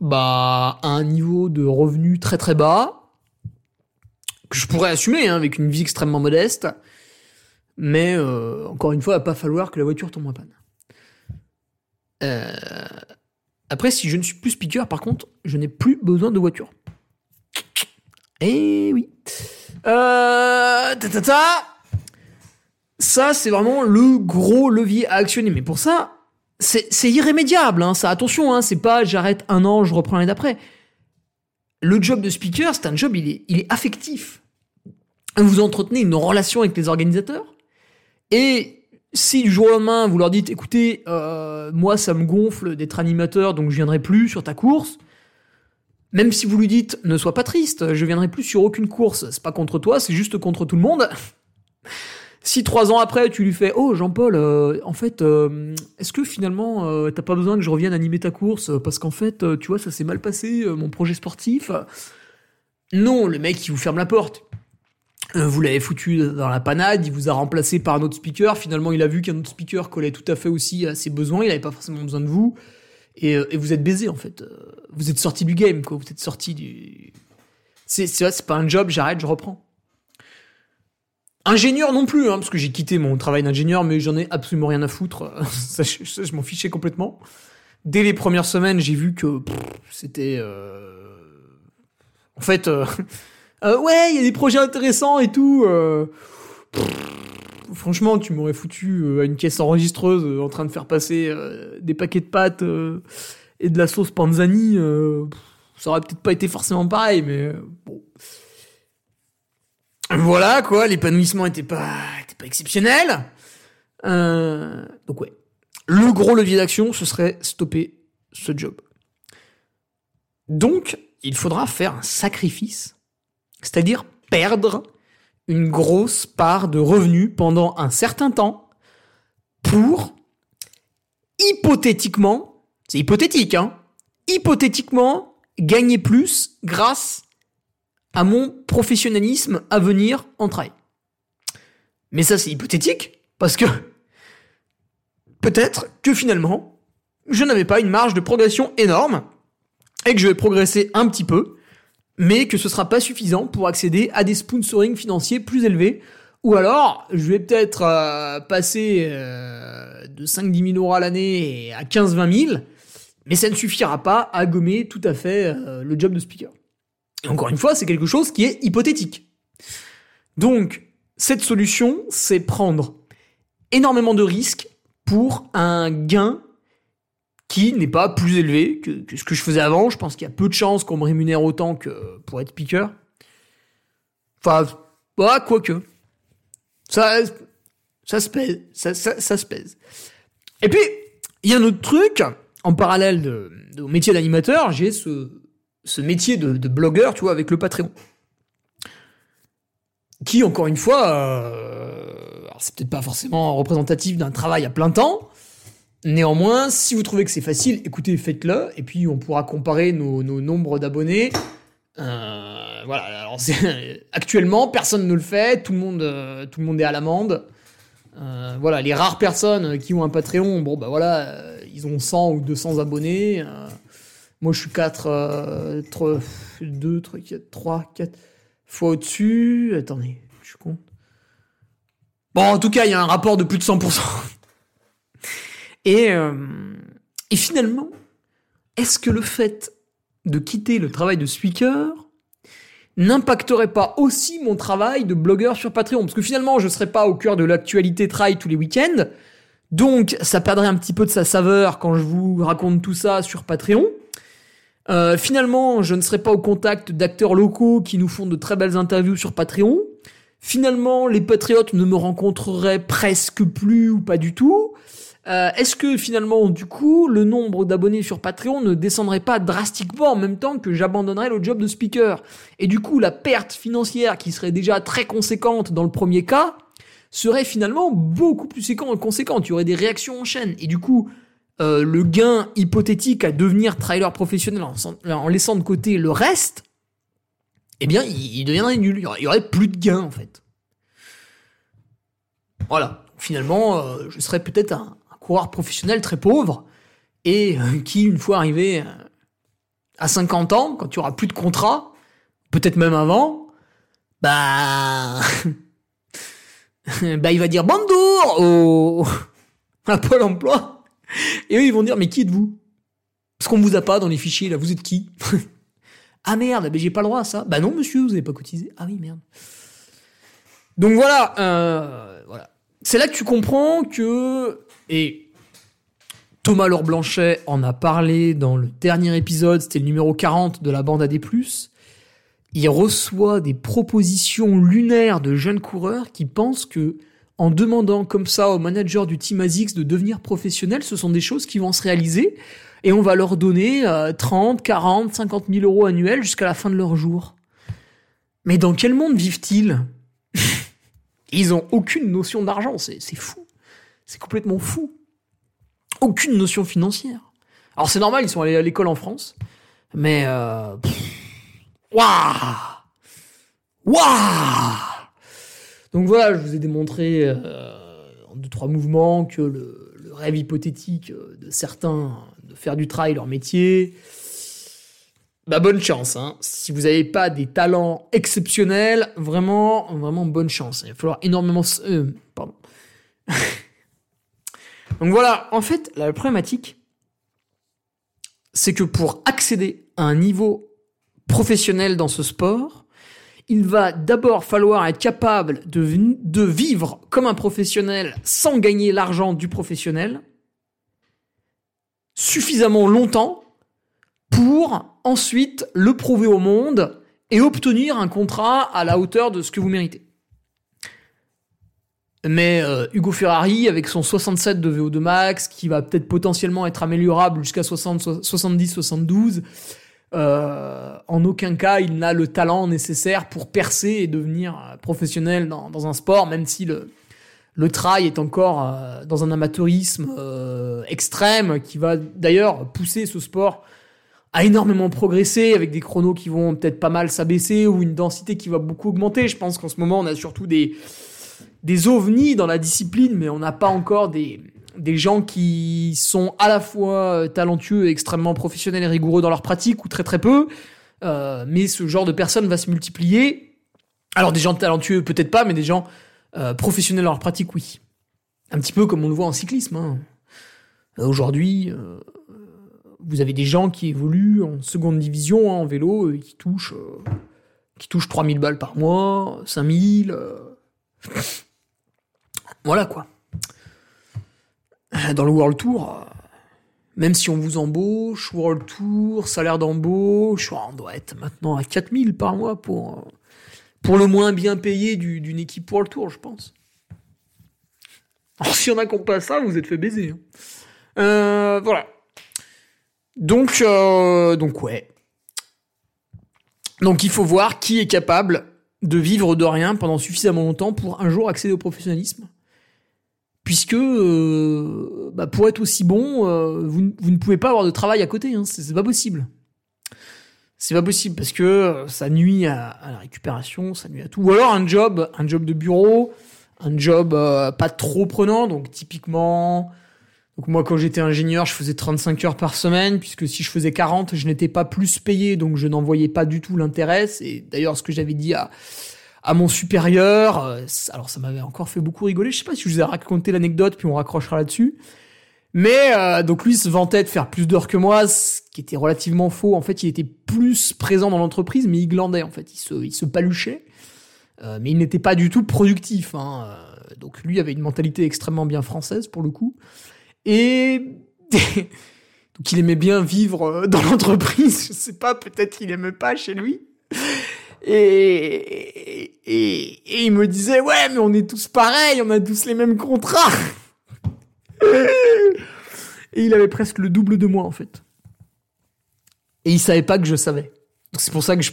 bah, un niveau de revenus très très bas, que je pourrais assumer hein, avec une vie extrêmement modeste, mais euh, encore une fois, il va pas falloir que la voiture tombe en panne. Euh, après, si je ne suis plus speaker, par contre, je n'ai plus besoin de voiture. Eh oui. Euh, ta, ta, ta. Ça, c'est vraiment le gros levier à actionner. Mais pour ça, c'est irrémédiable. Hein. Ça, attention, hein, c'est pas j'arrête un an, je reprends l'année d'après. Le job de speaker, c'est un job, il est, affectif. Vous entretenez une relation avec les organisateurs. Et si du jour au lendemain, vous leur dites, écoutez, euh, moi, ça me gonfle d'être animateur, donc je viendrai plus sur ta course. Même si vous lui dites, ne sois pas triste, je viendrai plus sur aucune course. C'est pas contre toi, c'est juste contre tout le monde. Si trois ans après, tu lui fais, oh Jean-Paul, euh, en fait, euh, est-ce que finalement, t'as pas besoin que je revienne animer ta course? Parce qu'en fait, tu vois, ça s'est mal passé, mon projet sportif. Non, le mec, il vous ferme la porte. Euh, vous l'avez foutu dans la panade, il vous a remplacé par un autre speaker. Finalement, il a vu qu'un autre speaker collait tout à fait aussi à ses besoins. Il n'avait pas forcément besoin de vous. Et, euh, vous êtes baisé, en fait. Euh, vous êtes sorti du game, quoi. Vous êtes sorti du. C'est, c'est pas un job, j'arrête, je reprends. Ingénieur non plus, hein, parce que j'ai quitté mon travail d'ingénieur, mais j'en ai absolument rien à foutre. ça, je, m'en fichais complètement. Dès les premières semaines, j'ai vu que c'était. En fait. Euh, ouais, il y a des projets intéressants et tout. Euh. franchement, tu m'aurais foutu euh, à une caisse enregistreuse en train de faire passer des paquets de pâtes et de la sauce panzani. ça aurait peut-être pas été forcément pareil, mais bon. Voilà quoi, l'épanouissement était pas, exceptionnel. donc ouais, le gros levier d'action, ce serait stopper ce job. Donc, il faudra faire un sacrifice c'est-à-dire perdre une grosse part de revenus pendant un certain temps pour hypothétiquement, c'est hypothétique, hein, hypothétiquement gagner plus grâce à mon professionnalisme à venir en travail. Mais ça c'est hypothétique parce que peut-être que finalement je n'avais pas une marge de progression énorme et que je vais progresser un petit peu mais que ce sera pas suffisant pour accéder à des sponsoring financiers plus élevés. Ou alors, je vais peut-être euh, passer euh, de 5-10 000 euros à l'année à 15-20 000, mais ça ne suffira pas à gommer tout à fait euh, le job de speaker. Encore une fois, c'est quelque chose qui est hypothétique. Donc, cette solution, c'est prendre énormément de risques pour un gain qui n'est pas plus élevé que, ce que je faisais avant. Je pense qu'il y a peu de chances qu'on me rémunère autant que pour être speaker. Enfin, bah, quoique. Ça, ça se pèse. Ça, ça, se pèse. Et puis, il y a un autre truc. En parallèle de, de mon métier d'animateur, j'ai ce, ce métier de, blogueur, tu vois, avec le Patreon. Qui, encore une fois, euh, c'est peut-être pas forcément représentatif d'un travail à plein temps, Néanmoins, si vous trouvez que c'est facile, écoutez, faites-le, et puis on pourra comparer nos, nombres d'abonnés. Euh, voilà, actuellement, personne ne le fait, tout le monde, euh, tout le monde est à l'amende. Euh, voilà, les rares personnes qui ont un Patreon, bon bah voilà, ils ont 100 ou 200 abonnés. Moi, je suis 4, euh, 3, 2, 3, 4, 3, 4 fois au-dessus. Attendez, je compte. Bon, en tout cas, il y a un rapport de plus de 100%. Et, euh, et finalement, est-ce que le fait de quitter le travail de speaker n'impacterait pas aussi mon travail de blogueur sur Patreon? Parce que finalement, je ne serais pas au cœur de l'actualité try tous les week-ends. Donc, ça perdrait un petit peu de sa saveur quand je vous raconte tout ça sur Patreon. Euh, finalement, je ne serai pas au contact d'acteurs locaux qui nous font de très belles interviews sur Patreon. Finalement, les patriotes ne me rencontreraient presque plus ou pas du tout. Euh, Est-ce que finalement, du coup, le nombre d'abonnés sur Patreon ne descendrait pas drastiquement en même temps que j'abandonnerais le job de speaker? Et du coup, la perte financière qui serait déjà très conséquente dans le premier cas serait finalement beaucoup plus conséquente. Il y aurait des réactions en chaîne. Et du coup, euh, le gain hypothétique à devenir trailer professionnel en, laissant de côté le reste, eh bien, il, deviendrait nul. Il y, aurait, plus de gain, en fait. Voilà. Finalement, euh, je serais peut-être un, coureur professionnel très pauvre et euh, qui, une fois arrivé à 50 ans, quand tu auras plus de contrat, peut-être même avant, bah... bah, il va dire bonjour au... à Pôle emploi. Et eux, ils vont dire, mais qui êtes-vous? Parce qu'on vous a pas dans les fichiers, là, vous êtes qui? Ah merde, mais j'ai pas le droit à ça. Bah non, monsieur, vous avez pas cotisé. Ah oui, merde. Donc voilà, euh, voilà. C'est là que tu comprends que... Et Thomas Laure Blanchet en a parlé dans le dernier épisode, c'était le numéro 40 de la bande AD+. Il reçoit des propositions lunaires de jeunes coureurs qui pensent que en demandant comme ça au manager du Team ASICS de devenir professionnel, ce sont des choses qui vont se réaliser et on va leur donner euh, 30, 40, 50 000 euros annuels jusqu'à la fin de leur jour. Mais dans quel monde vivent-ils Ils ont aucune notion d'argent, c'est fou. C'est complètement fou. Aucune notion financière. Alors c'est normal, ils sont allés à l'école en France, mais... Euh... Waouh Waouh donc voilà, je vous ai démontré euh, en deux trois mouvements que le, rêve hypothétique de certains de faire du trail leur métier. Bah bonne chance, hein. Si vous n'avez pas des talents exceptionnels, vraiment, vraiment bonne chance. Il va falloir énormément. Euh, pardon. Donc voilà, en fait, la problématique, c'est que pour accéder à un niveau professionnel dans ce sport, il va d'abord falloir être capable de, vivre comme un professionnel sans gagner l'argent du professionnel suffisamment longtemps pour ensuite le prouver au monde et obtenir un contrat à la hauteur de ce que vous méritez. Mais euh, Hugo Ferrari, avec son 67 de VO2 max, qui va peut-être potentiellement être améliorable jusqu'à 70, 72, euh, en aucun cas il n'a le talent nécessaire pour percer et devenir professionnel dans, dans un sport, même si le, le trail est encore euh, dans un amateurisme euh, extrême qui va d'ailleurs pousser ce sport à énormément progresser avec des chronos qui vont peut-être pas mal s'abaisser ou une densité qui va beaucoup augmenter. Je pense qu'en ce moment on a surtout des des ovnis dans la discipline, mais on n'a pas encore des des gens qui sont à la fois talentueux et extrêmement professionnels et rigoureux dans leur pratique, ou très très peu, euh, mais ce genre de personnes va se multiplier. Alors des gens talentueux peut-être pas, mais des gens euh, professionnels dans leur pratique, oui. Un petit peu comme on le voit en cyclisme. Hein. Aujourd'hui, euh, vous avez des gens qui évoluent en seconde division hein, en vélo et qui touchent, euh, qui touchent 3000 balles par mois, 5000. Voilà quoi dans le World Tour, même si on vous embauche, World Tour, salaire d'embauche, on doit être maintenant à 4000 par mois pour, pour le moins bien payé d'une équipe World Tour, je pense. Alors, si on a qu'on pas ça, vous êtes fait baiser. Hein. Euh, voilà. Donc, euh, donc ouais. Donc il faut voir qui est capable de vivre de rien pendant suffisamment longtemps pour un jour accéder au professionnalisme puisque euh, bah pour être aussi bon, euh, vous, ne pouvez pas avoir de travail à côté, hein, c'est pas possible. C'est pas possible parce que ça nuit à, la récupération, ça nuit à tout. Ou alors un job, un job de bureau, un job euh, pas trop prenant, donc typiquement moi, quand j'étais ingénieur, je faisais 35 heures par semaine, puisque si je faisais 40, je n'étais pas plus payé, donc je n'en voyais pas du tout l'intérêt. Et d'ailleurs, ce que j'avais dit à, à mon supérieur, euh, alors ça m'avait encore fait beaucoup rigoler. Je sais pas si je vous ai raconté l'anecdote, puis on raccrochera là-dessus. Mais euh, donc lui se vantait de faire plus d'heures que moi, ce qui était relativement faux. En fait, il était plus présent dans l'entreprise, mais il glandait en fait. Il se, il paluchait, euh, mais il n'était pas du tout productif. Hein. Donc lui avait une mentalité extrêmement bien française pour le coup. Et donc il aimait bien vivre dans l'entreprise. Je sais pas, peut-être qu'il aimait pas chez lui. Et, et, il me disait ouais mais on est tous pareils, on a tous les mêmes contrats. et il avait presque le double de moi en fait. Et il savait pas que je savais. C'est pour ça que je,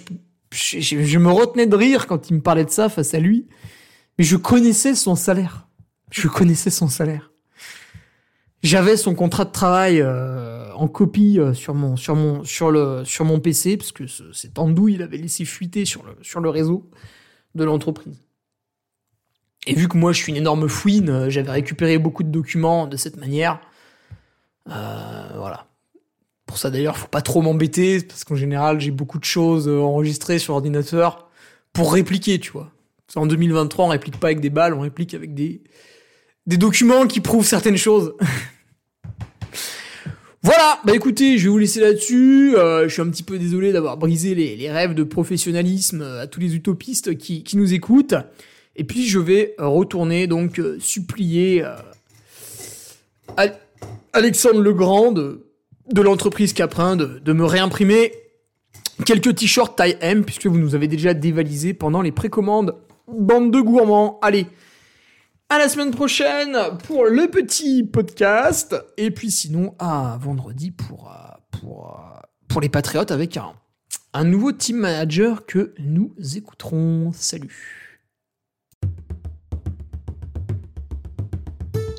je, me retenais de rire quand il me parlait de ça face à lui. Mais je connaissais son salaire. Je connaissais son salaire. J'avais son contrat de travail euh, en copie euh, sur mon sur mon sur le sur mon PC parce que cet andouille il avait laissé fuiter sur le sur le réseau de l'entreprise. Et vu que moi je suis une énorme fouine, euh, j'avais récupéré beaucoup de documents de cette manière. voilà. Pour ça d'ailleurs, faut pas trop m'embêter parce qu'en général j'ai beaucoup de choses enregistrées sur ordinateur pour répliquer, tu vois. En 2023, on réplique pas avec des balles, on réplique avec des des documents qui prouvent certaines choses. Voilà, bah écoutez, je vais vous laisser là-dessus. Euh, je suis un petit peu désolé d'avoir brisé les, rêves de professionnalisme euh, à tous les utopistes qui, nous écoutent. Et puis je vais retourner donc euh, supplier Alexandre Legrand de, de l'entreprise Caprin de, de me réimprimer quelques t-shirts taille M puisque vous nous avez déjà dévalisé pendant les précommandes. Bande de gourmands, allez à la semaine prochaine pour le petit podcast. Et puis sinon, à vendredi pour, euh, euh, les Patriotes avec un nouveau team manager que nous écouterons. Salut.